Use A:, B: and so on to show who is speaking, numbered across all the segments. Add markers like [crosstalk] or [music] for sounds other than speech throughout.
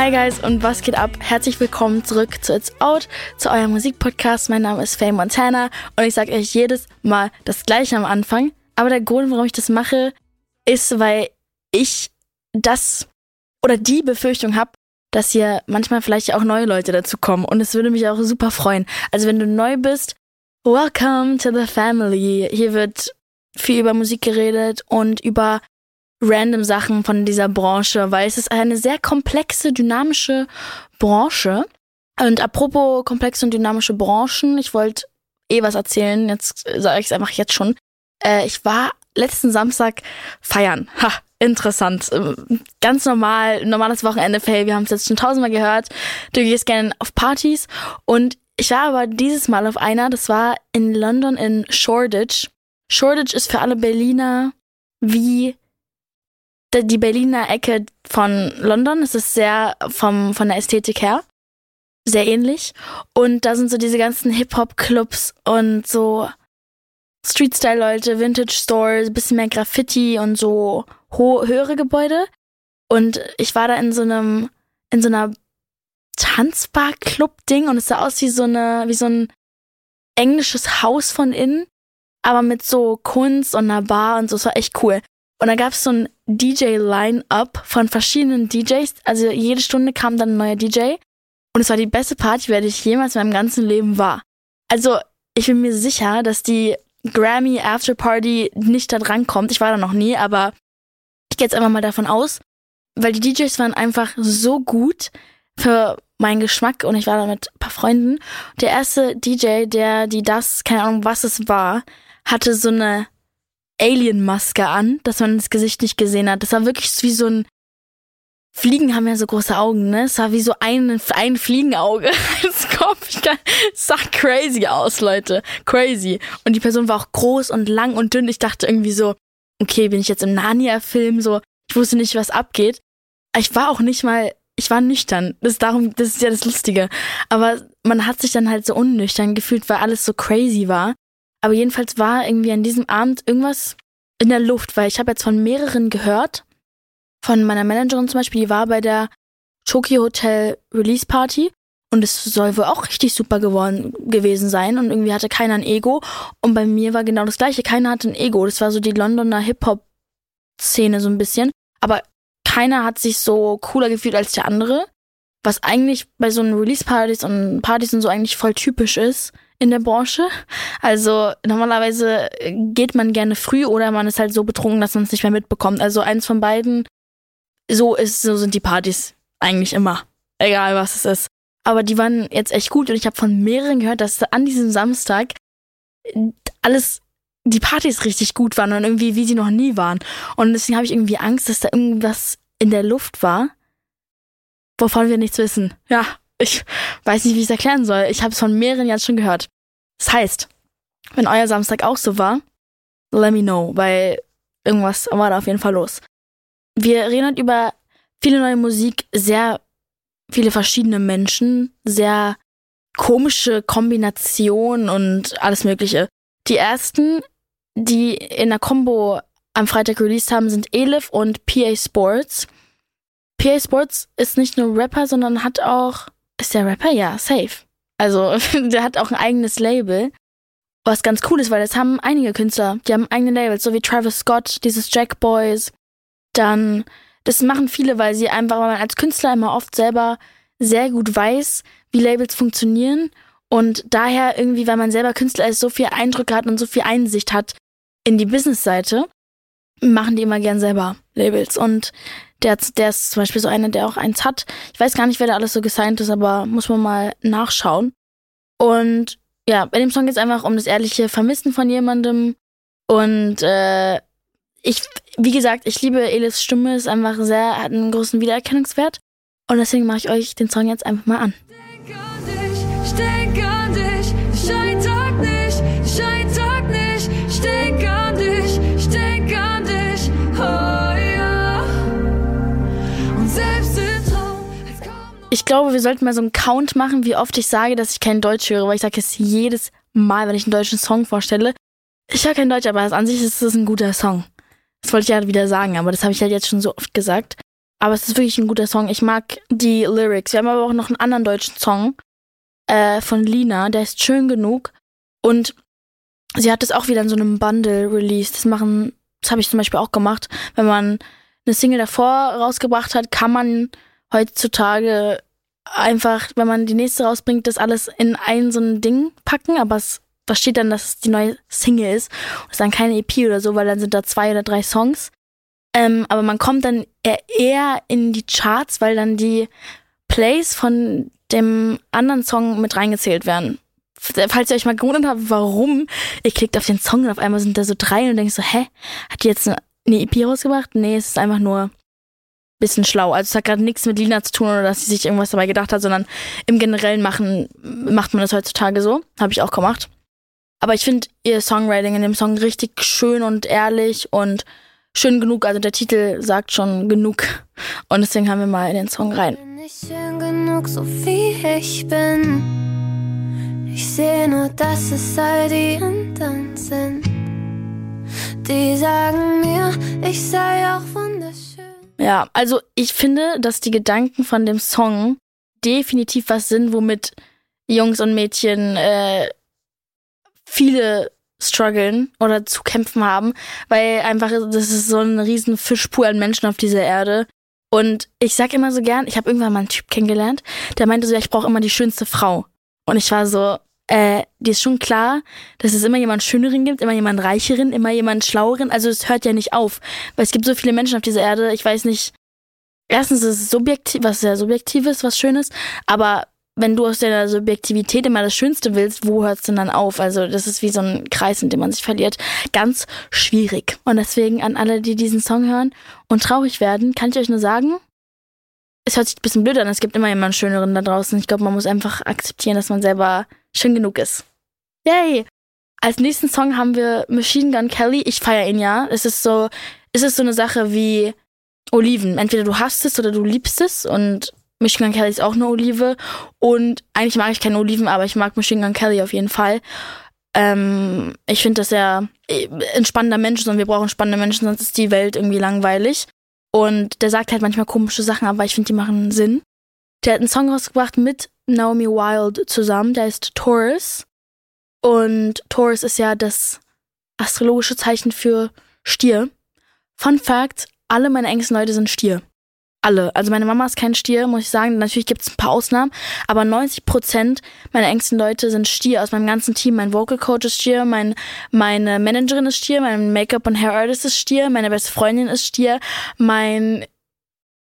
A: Hi guys und was geht ab? Herzlich willkommen zurück zu It's Out, zu eurem Musikpodcast. Mein Name ist Faye Montana und ich sage euch jedes Mal das gleiche am Anfang. Aber der Grund, warum ich das mache, ist, weil ich das oder die Befürchtung habe, dass hier manchmal vielleicht auch neue Leute dazu kommen und es würde mich auch super freuen. Also wenn du neu bist, welcome to the family. Hier wird viel über Musik geredet und über random Sachen von dieser Branche, weil es ist eine sehr komplexe, dynamische Branche. Und apropos komplexe und dynamische Branchen, ich wollte eh was erzählen, jetzt sage ich es einfach jetzt schon. Äh, ich war letzten Samstag feiern. Ha, interessant. Ähm, ganz normal, normales Wochenende, hey, wir haben es jetzt schon tausendmal gehört. Du gehst gerne auf Partys. Und ich war aber dieses Mal auf einer, das war in London in Shoreditch. Shoreditch ist für alle Berliner wie die Berliner Ecke von London. Es ist sehr vom, von der Ästhetik her sehr ähnlich. Und da sind so diese ganzen Hip-Hop-Clubs und so Street-Style-Leute, Vintage-Stores, bisschen mehr Graffiti und so höhere Gebäude. Und ich war da in so einem, in so einer Tanzbar-Club-Ding und es sah aus wie so eine, wie so ein englisches Haus von innen, aber mit so Kunst und einer Bar und so. Es war echt cool. Und da gab es so ein DJ-Line-Up von verschiedenen DJs. Also jede Stunde kam dann ein neuer DJ. Und es war die beste Party, werde ich jemals in meinem ganzen Leben war. Also ich bin mir sicher, dass die Grammy After Party nicht da dran kommt. Ich war da noch nie, aber ich gehe jetzt einfach mal davon aus, weil die DJs waren einfach so gut für meinen Geschmack und ich war da mit ein paar Freunden. Der erste DJ, der die das, keine Ahnung was es war, hatte so eine Alien-Maske an, dass man das Gesicht nicht gesehen hat. Das war wirklich wie so ein Fliegen haben ja so große Augen, ne? Es war wie so ein, ein Fliegenauge [laughs] als Kopf. Es sah crazy aus, Leute. Crazy. Und die Person war auch groß und lang und dünn. Ich dachte irgendwie so, okay, bin ich jetzt im Narnia-Film? So, ich wusste nicht, was abgeht. Ich war auch nicht mal, ich war nüchtern. Das ist darum, das ist ja das Lustige. Aber man hat sich dann halt so unnüchtern gefühlt, weil alles so crazy war. Aber jedenfalls war irgendwie an diesem Abend irgendwas in der Luft, weil ich habe jetzt von mehreren gehört. Von meiner Managerin zum Beispiel, die war bei der Tokyo Hotel Release Party. Und es soll wohl auch richtig super geworden gewesen sein. Und irgendwie hatte keiner ein Ego. Und bei mir war genau das gleiche, keiner hatte ein Ego. Das war so die Londoner Hip Hop Szene so ein bisschen, aber keiner hat sich so cooler gefühlt als der andere, was eigentlich bei so Release Partys und Partys und so eigentlich voll typisch ist in der Branche. Also normalerweise geht man gerne früh oder man ist halt so betrunken, dass man es nicht mehr mitbekommt. Also eins von beiden. So ist, so sind die Partys eigentlich immer. Egal was es ist. Aber die waren jetzt echt gut und ich habe von mehreren gehört, dass an diesem Samstag alles, die Partys richtig gut waren und irgendwie wie sie noch nie waren. Und deswegen habe ich irgendwie Angst, dass da irgendwas in der Luft war, wovon wir nichts wissen. Ja, ich weiß nicht, wie ich es erklären soll. Ich habe es von mehreren Jahren schon gehört. Das heißt, wenn euer Samstag auch so war, let me know, weil irgendwas war da auf jeden Fall los. Wir reden heute über viele neue Musik, sehr viele verschiedene Menschen, sehr komische Kombinationen und alles Mögliche. Die ersten, die in der Combo am Freitag released haben, sind Elif und PA Sports. PA Sports ist nicht nur Rapper, sondern hat auch ist der Rapper? Ja, safe. Also, [laughs] der hat auch ein eigenes Label. Was ganz cool ist, weil das haben einige Künstler. Die haben eigene Labels, so wie Travis Scott, dieses Jack Boys. Dann, das machen viele, weil sie einfach, weil man als Künstler immer oft selber sehr gut weiß, wie Labels funktionieren. Und daher irgendwie, weil man selber Künstler ist, so viel Eindrücke hat und so viel Einsicht hat in die Businessseite, machen die immer gern selber Labels. Und der, der ist zum Beispiel so einer, der auch eins hat. Ich weiß gar nicht, wer da alles so gesigned ist, aber muss man mal nachschauen. Und ja, bei dem Song geht es einfach um das ehrliche Vermissen von jemandem. Und äh, ich, wie gesagt, ich liebe Elis Stimme, ist einfach sehr, hat einen großen Wiedererkennungswert. Und deswegen mache ich euch den Song jetzt einfach mal an. Denk an dich, denk an Ich glaube, wir sollten mal so einen Count machen, wie oft ich sage, dass ich kein Deutsch höre, weil ich sage es jedes Mal, wenn ich einen deutschen Song vorstelle. Ich höre kein Deutsch, aber an sich ist es ein guter Song. Das wollte ich ja wieder sagen, aber das habe ich halt jetzt schon so oft gesagt. aber es ist wirklich ein guter Song. Ich mag die Lyrics. Wir haben aber auch noch einen anderen deutschen Song äh, von Lina, der ist schön genug. Und sie hat es auch wieder in so einem Bundle released. Das machen, das habe ich zum Beispiel auch gemacht. Wenn man eine Single davor rausgebracht hat, kann man heutzutage einfach, wenn man die nächste rausbringt, das alles in ein so ein Ding packen, aber es da steht dann, dass es die neue Single ist. Und es ist dann keine EP oder so, weil dann sind da zwei oder drei Songs. Ähm, aber man kommt dann eher in die Charts, weil dann die Plays von dem anderen Song mit reingezählt werden. Falls ihr euch mal gewundert habt, warum, ihr klickt auf den Song und auf einmal sind da so drei und denkt so, hä, hat die jetzt eine, eine EP rausgebracht? Nee, es ist einfach nur bisschen schlau. Also es hat gerade nichts mit Lina zu tun oder dass sie sich irgendwas dabei gedacht hat, sondern im Generellen machen, macht man das heutzutage so. Habe ich auch gemacht. Aber ich finde ihr Songwriting in dem Song richtig schön und ehrlich und schön genug. Also der Titel sagt schon genug. Und deswegen haben wir mal in den Song rein.
B: Bin ich schön genug, so wie ich bin. Ich sehe nur, dass es all die anderen sind. Die sagen mir, ich sei auch wunderschön.
A: Ja, also ich finde, dass die Gedanken von dem Song definitiv was sind, womit Jungs und Mädchen äh, viele strugglen oder zu kämpfen haben, weil einfach das ist so ein riesen Fischpool an Menschen auf dieser Erde. Und ich sag immer so gern, ich habe irgendwann mal einen Typ kennengelernt, der meinte so, ja, ich brauche immer die schönste Frau. Und ich war so, äh, dir ist schon klar, dass es immer jemand Schöneren gibt, immer jemand Reicheren, immer jemand Schlaueren. Also es hört ja nicht auf. Weil es gibt so viele Menschen auf dieser Erde, ich weiß nicht, erstens ist es subjektiv, was sehr subjektives, was Schönes, aber wenn du aus deiner Subjektivität immer das Schönste willst, wo hört es denn dann auf? Also das ist wie so ein Kreis, in dem man sich verliert. Ganz schwierig. Und deswegen an alle, die diesen Song hören und traurig werden, kann ich euch nur sagen, es hört sich ein bisschen blöd an. Es gibt immer jemanden Schöneren da draußen. Ich glaube, man muss einfach akzeptieren, dass man selber schön genug ist. Yay! Als nächsten Song haben wir Machine Gun Kelly. Ich feiere ihn ja. Es ist so, es ist so eine Sache wie Oliven. Entweder du hast es oder du liebst es und Machine Gun Kelly ist auch eine Olive. Und eigentlich mag ich keine Oliven, aber ich mag Machine Gun Kelly auf jeden Fall. Ähm, ich finde, er äh, ein spannender Mensch ist und wir brauchen spannende Menschen, sonst ist die Welt irgendwie langweilig. Und der sagt halt manchmal komische Sachen, aber ich finde, die machen Sinn. Der hat einen Song rausgebracht mit Naomi Wild zusammen, der heißt Taurus. Und Taurus ist ja das astrologische Zeichen für Stier. Fun Fact, alle meine engsten Leute sind Stier alle. Also meine Mama ist kein Stier, muss ich sagen. Natürlich gibt es ein paar Ausnahmen, aber 90 Prozent meiner engsten Leute sind Stier aus meinem ganzen Team. Mein Vocal Coach ist Stier, mein, meine Managerin ist Stier, mein Make-up und Hair Artist ist Stier, meine beste Freundin ist Stier, mein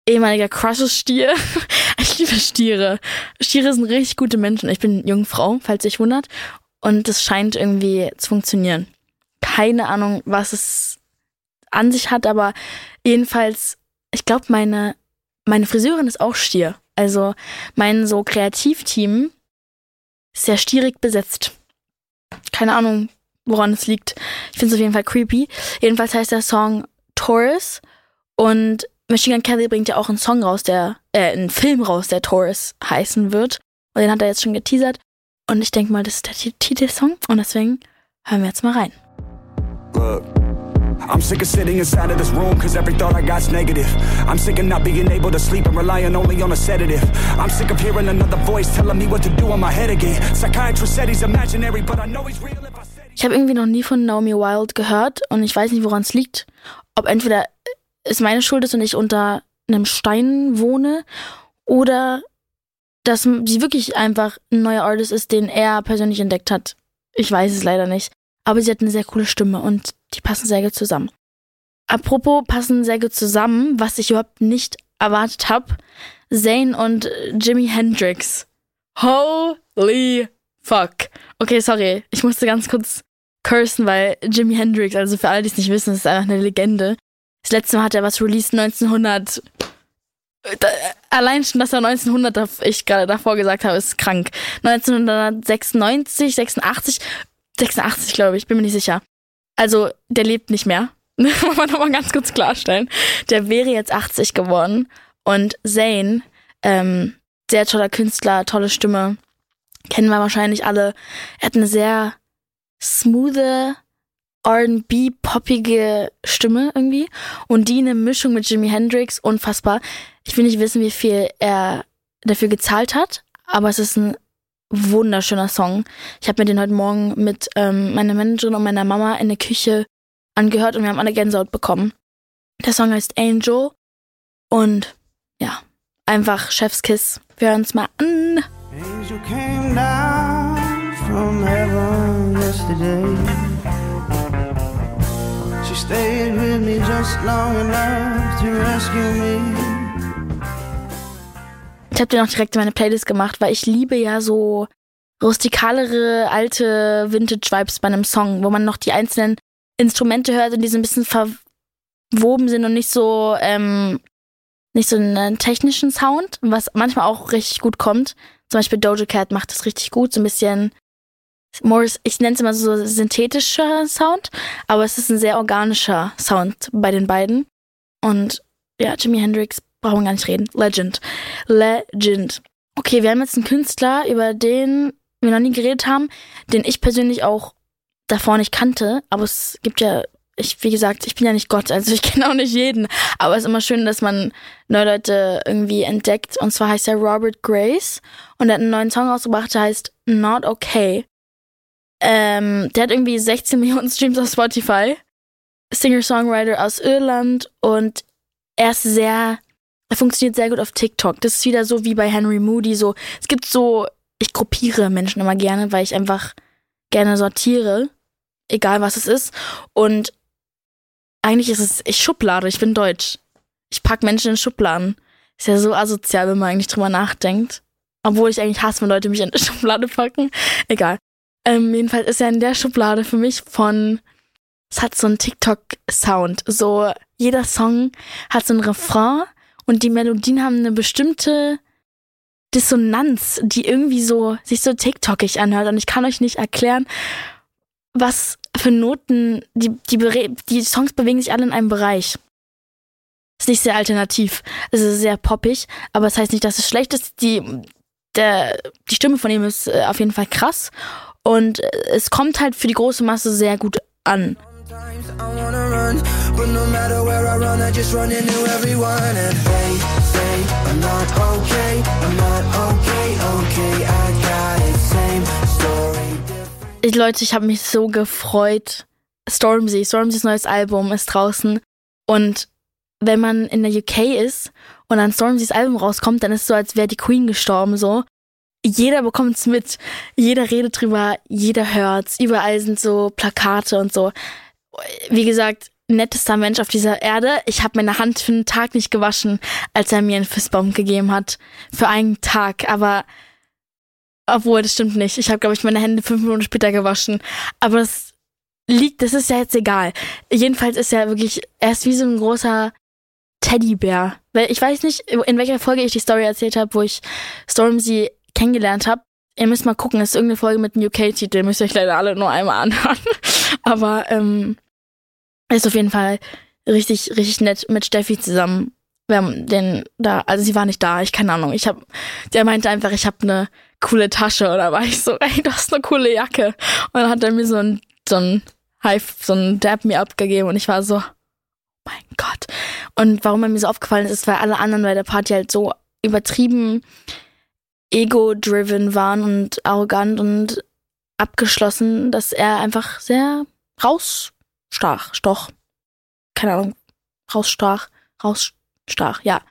A: ehemaliger Crush ist Stier. [laughs] ich liebe Stiere. Stiere sind richtig gute Menschen. Ich bin Jungfrau, falls euch wundert. Und es scheint irgendwie zu funktionieren. Keine Ahnung, was es an sich hat, aber jedenfalls ich glaube, meine, meine Friseurin ist auch Stier. Also mein so Kreativteam ist sehr stierig besetzt. Keine Ahnung, woran es liegt. Ich finde es auf jeden Fall creepy. Jedenfalls heißt der Song Taurus und Machine Gun Kelly bringt ja auch einen Song raus, der, äh, einen Film raus, der Taurus heißen wird. Und den hat er jetzt schon geteasert. Und ich denke mal, das ist der Titelsong. Und deswegen hören wir jetzt mal rein. Look. I'm sick of sitting inside of this room cause every thought I got's negative. I'm sick of not being able to sleep and relying only on a sedative. I'm sick of hearing another voice telling me what to do in my head again. Psychiatrist said he's imaginary, but I know he's real if I Ich habe irgendwie noch nie von Naomi Wild gehört und ich weiß nicht, woran es liegt. Ob entweder es meine Schuld ist und ich unter einem Stein wohne oder dass sie wirklich einfach ein neuer Artist ist, den er persönlich entdeckt hat. Ich weiß es leider nicht. Aber sie hat eine sehr coole Stimme und die passen sehr gut zusammen. Apropos passen sehr gut zusammen, was ich überhaupt nicht erwartet habe. Zane und Jimi Hendrix. Holy fuck. Okay, sorry. Ich musste ganz kurz cursen, weil Jimi Hendrix, also für alle, die es nicht wissen, ist einfach eine Legende. Das letzte Mal hat er was released 1900. allein schon, dass er 1900, ich gerade davor gesagt habe, ist krank. 1996, 86, 86 glaube ich, bin mir nicht sicher. Also, der lebt nicht mehr. [laughs] Muss man nochmal ganz kurz klarstellen. Der wäre jetzt 80 geworden. Und Zane, ähm, sehr toller Künstler, tolle Stimme, kennen wir wahrscheinlich alle. Er hat eine sehr smoothe R&B-poppige Stimme irgendwie und die eine Mischung mit Jimi Hendrix, unfassbar. Ich will nicht wissen, wie viel er dafür gezahlt hat, aber es ist ein wunderschöner Song. Ich habe mir den heute Morgen mit ähm, meiner Managerin und meiner Mama in der Küche angehört und wir haben alle Gänsehaut bekommen. Der Song heißt Angel und ja, einfach Chefskiss. Wir hören uns mal an. Angel came down from heaven yesterday. She stayed with me just long enough to rescue me. Ich habe den auch direkt in meine Playlist gemacht, weil ich liebe ja so rustikalere, alte Vintage-Vibes bei einem Song, wo man noch die einzelnen Instrumente hört und die so ein bisschen verwoben sind und nicht so, ähm, nicht so einen technischen Sound, was manchmal auch richtig gut kommt. Zum Beispiel Doja Cat macht das richtig gut, so ein bisschen Morris, ich nenne es immer so synthetischer Sound, aber es ist ein sehr organischer Sound bei den beiden. Und ja, Jimi Hendrix brauchen wir gar nicht reden. Legend. Legend. Okay, wir haben jetzt einen Künstler, über den wir noch nie geredet haben, den ich persönlich auch davor nicht kannte, aber es gibt ja, ich, wie gesagt, ich bin ja nicht Gott, also ich [laughs] kenne auch nicht jeden, aber es ist immer schön, dass man neue Leute irgendwie entdeckt und zwar heißt er Robert Grace und er hat einen neuen Song rausgebracht, der heißt Not Okay. Ähm, der hat irgendwie 16 [laughs] Millionen Streams auf Spotify, Singer-Songwriter aus Irland und er ist sehr funktioniert sehr gut auf TikTok. Das ist wieder so wie bei Henry Moody. So, es gibt so, ich gruppiere Menschen immer gerne, weil ich einfach gerne sortiere, egal was es ist. Und eigentlich ist es, ich schublade, ich bin deutsch. Ich pack Menschen in Schubladen. Ist ja so asozial, wenn man eigentlich drüber nachdenkt. Obwohl ich eigentlich hasse, wenn Leute mich in [laughs] eine Schublade packen. Egal. Ähm, jedenfalls ist er in der Schublade für mich von, es hat so einen TikTok-Sound. So, jeder Song hat so einen Refrain und die Melodien haben eine bestimmte Dissonanz, die irgendwie so sich so TikTokig anhört und ich kann euch nicht erklären, was für Noten die die die Songs bewegen sich alle in einem Bereich. Ist nicht sehr alternativ, es ist sehr poppig, aber es das heißt nicht, dass es schlecht ist. Die der die Stimme von ihm ist äh, auf jeden Fall krass und äh, es kommt halt für die große Masse sehr gut an. I wanna run, but no matter where I I just run into everyone and they say I'm not okay, I'm not okay, okay, I got it, same story. Ich, Leute, ich habe mich so gefreut. Stormzy, Stormzy's neues Album ist draußen und wenn man in der UK ist und dann Stormzy's Album rauskommt, dann ist es so, als wäre die Queen gestorben, so. Jeder bekommt's mit, jeder redet drüber, jeder hört's, überall sind so Plakate und so wie gesagt, nettester Mensch auf dieser Erde. Ich habe meine Hand für einen Tag nicht gewaschen, als er mir einen Fistbaum gegeben hat. Für einen Tag. Aber obwohl, das stimmt nicht. Ich habe, glaube ich, meine Hände fünf Minuten später gewaschen. Aber es liegt, das ist ja jetzt egal. Jedenfalls ist er wirklich, er ist wie so ein großer Teddybär. Weil ich weiß nicht, in welcher Folge ich die Story erzählt habe, wo ich Stormzy kennengelernt habe. Ihr müsst mal gucken, es ist irgendeine Folge mit einem UK-Titel, müsst ihr euch leider alle nur einmal anhören. [laughs] Aber ähm, ist auf jeden Fall richtig, richtig nett mit Steffi zusammen. Wir haben den da, also sie war nicht da, ich keine Ahnung. Ich hab, der meinte einfach, ich habe eine coole Tasche oder war ich so, [laughs] ey, du hast eine coole Jacke. Und dann hat er mir so ein, so ein High, so ein Dab mir abgegeben und ich war so, oh mein Gott. Und warum er mir so aufgefallen ist, ist, weil alle anderen bei der Party halt so übertrieben ego-driven waren und arrogant und abgeschlossen, dass er einfach sehr raus stach, stoch, keine Ahnung, rausstach, rausstach, ja.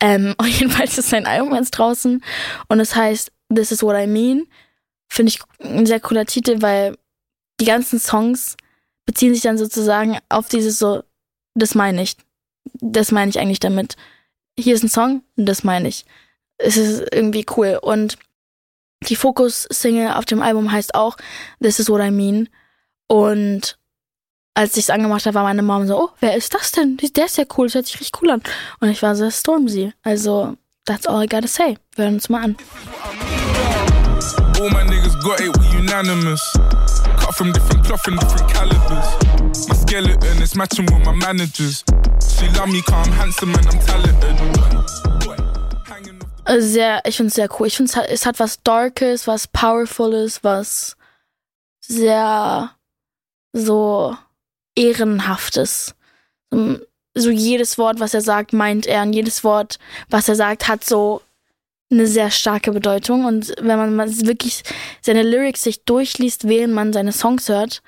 A: Ähm, [laughs] und jedenfalls ist sein Album jetzt draußen und es heißt This is what I mean. Finde ich ein sehr cooler Titel, weil die ganzen Songs beziehen sich dann sozusagen auf dieses so, das meine ich. Das meine ich eigentlich damit. Hier ist ein Song, das meine ich. Es ist irgendwie cool. Und die Fokus-Single auf dem Album heißt auch This is what I mean. Und als ich es angemacht habe, war meine Mom so, oh, wer ist das denn? Der ist ja cool, das hört sich richtig cool an. Und ich war so, Stormzy. Also, that's all I gotta say. Wir hören uns mal an. All my niggas got it, we unanimous. Cut from different cloth and different calibers. My skeleton is matching with my managers. She love me, calm, handsome and I'm talented. Sehr, ich finde es sehr cool. Ich finde es hat was Darkes, was Powerfules, was sehr so Ehrenhaftes. So jedes Wort, was er sagt, meint er. Und jedes Wort, was er sagt, hat so eine sehr starke Bedeutung. Und wenn man wirklich seine Lyrics sich durchliest, während man seine Songs hört,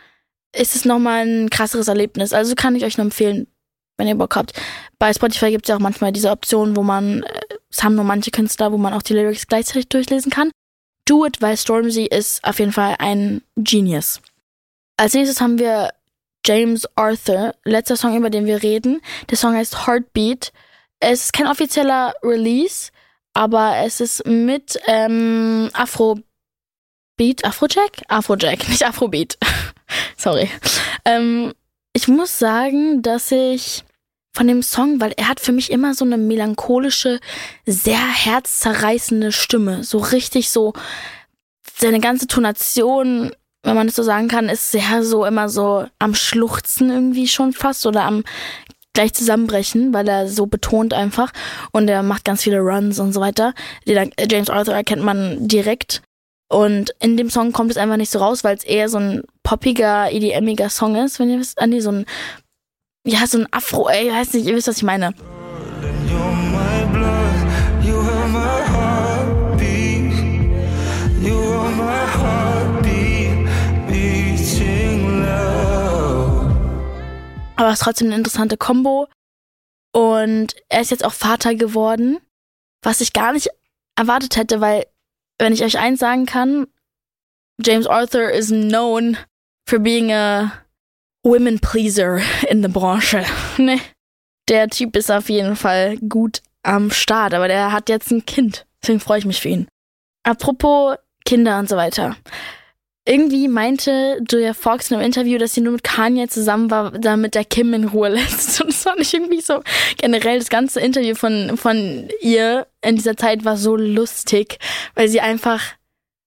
A: ist es nochmal ein krasseres Erlebnis. Also kann ich euch nur empfehlen, wenn ihr Bock habt. Bei Spotify gibt es ja auch manchmal diese Option, wo man, äh, es haben nur manche Künstler, wo man auch die Lyrics gleichzeitig durchlesen kann. Do it, weil Stormzy ist auf jeden Fall ein Genius. Als nächstes haben wir James Arthur, letzter Song, über den wir reden. Der Song heißt Heartbeat. Es ist kein offizieller Release, aber es ist mit ähm, Afrobeat, Afrojack? Afrojack, [laughs] nicht Afrobeat. [laughs] Sorry. Ähm, ich muss sagen, dass ich von dem Song, weil er hat für mich immer so eine melancholische, sehr herzzerreißende Stimme. So richtig so, seine ganze Tonation, wenn man das so sagen kann, ist sehr so immer so am Schluchzen irgendwie schon fast oder am gleich zusammenbrechen, weil er so betont einfach und er macht ganz viele Runs und so weiter. James Arthur erkennt man direkt und in dem Song kommt es einfach nicht so raus, weil es eher so ein poppiger, EDMiger Song ist, wenn ihr wisst, Andi, so ein ja, so ein Afro, ey, ich weiß nicht, ihr wisst, was ich meine. Aber es ist trotzdem eine interessante Combo. Und er ist jetzt auch Vater geworden, was ich gar nicht erwartet hätte, weil, wenn ich euch eins sagen kann, James Arthur is known for being a Women Pleaser in der Branche. [laughs] ne? Der Typ ist auf jeden Fall gut am Start, aber der hat jetzt ein Kind. Deswegen freue ich mich für ihn. Apropos Kinder und so weiter. Irgendwie meinte Julia Fox in einem Interview, dass sie nur mit Kanye zusammen war, damit der Kim in Ruhe [laughs] lässt. Und das fand ich irgendwie so generell das ganze Interview von, von ihr in dieser Zeit war so lustig, weil sie einfach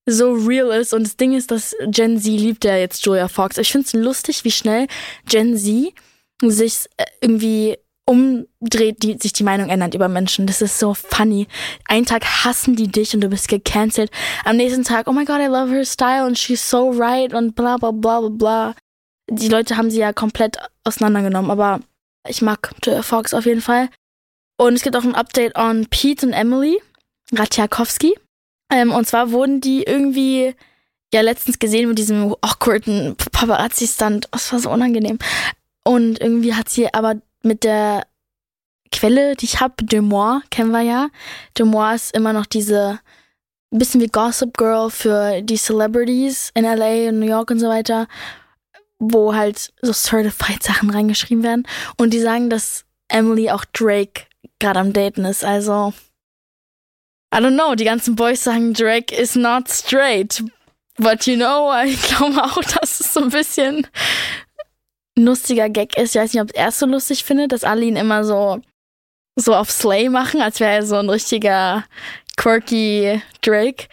A: so real ist. Und das Ding ist, dass Gen Z liebt ja jetzt Julia Fox. Ich finde es lustig, wie schnell Gen Z sich äh, irgendwie umdreht, die, sich die Meinung ändert über Menschen. Das ist so funny. Einen Tag hassen die dich und du bist gecancelt. Am nächsten Tag, oh my god, I love her style and she's so right und bla bla bla bla bla. Die Leute haben sie ja komplett auseinandergenommen, aber ich mag Fox auf jeden Fall. Und es gibt auch ein Update on Pete und Emily Ratjakowski. Ähm, und zwar wurden die irgendwie ja letztens gesehen mit diesem awkwarden Paparazzi-Stand. Das war so unangenehm. Und irgendwie hat sie aber mit der Quelle, die ich habe, Demois, kennen wir ja. Demois ist immer noch diese bisschen wie Gossip Girl für die Celebrities in LA und New York und so weiter, wo halt so Certified Sachen reingeschrieben werden. Und die sagen, dass Emily auch Drake gerade am Daten ist. Also I don't know, die ganzen Boys sagen, Drake is not straight. But you know, ich [laughs] glaube auch, dass es so ein bisschen lustiger Gag ist. Ich weiß nicht, ob er es so lustig findet, dass alle ihn immer so, so auf Slay machen, als wäre er so ein richtiger quirky Drake.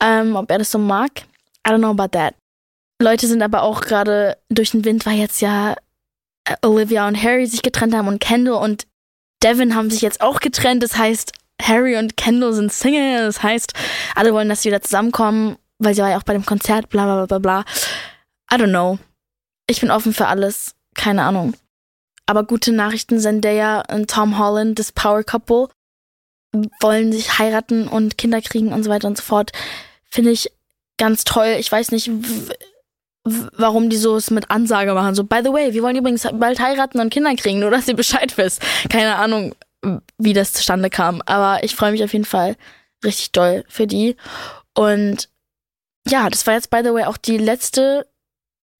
A: Ähm, ob er das so mag. I don't know about that. Leute sind aber auch gerade durch den Wind, weil jetzt ja äh, Olivia und Harry sich getrennt haben und Kendall und Devin haben sich jetzt auch getrennt. Das heißt, Harry und Kendall sind Single. Das heißt, alle wollen, dass sie wieder zusammenkommen, weil sie war ja auch bei dem Konzert, bla bla bla bla. I don't know. Ich bin offen für alles. Keine Ahnung. Aber gute Nachrichten ja und Tom Holland, das Power Couple, wollen sich heiraten und Kinder kriegen und so weiter und so fort. Finde ich ganz toll. Ich weiß nicht, warum die so es mit Ansage machen. So, by the way, wir wollen übrigens bald heiraten und Kinder kriegen, nur dass ihr Bescheid wisst. Keine Ahnung wie das zustande kam. Aber ich freue mich auf jeden Fall richtig doll für die. Und ja, das war jetzt, by the way, auch die letzte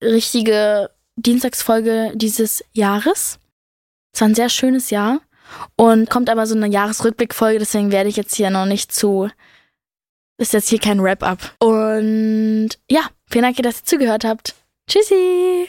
A: richtige Dienstagsfolge dieses Jahres. Es war ein sehr schönes Jahr. Und kommt aber so eine Jahresrückblickfolge, deswegen werde ich jetzt hier noch nicht zu. Ist jetzt hier kein Wrap-up. Und ja, vielen Dank, dass ihr zugehört habt. Tschüssi!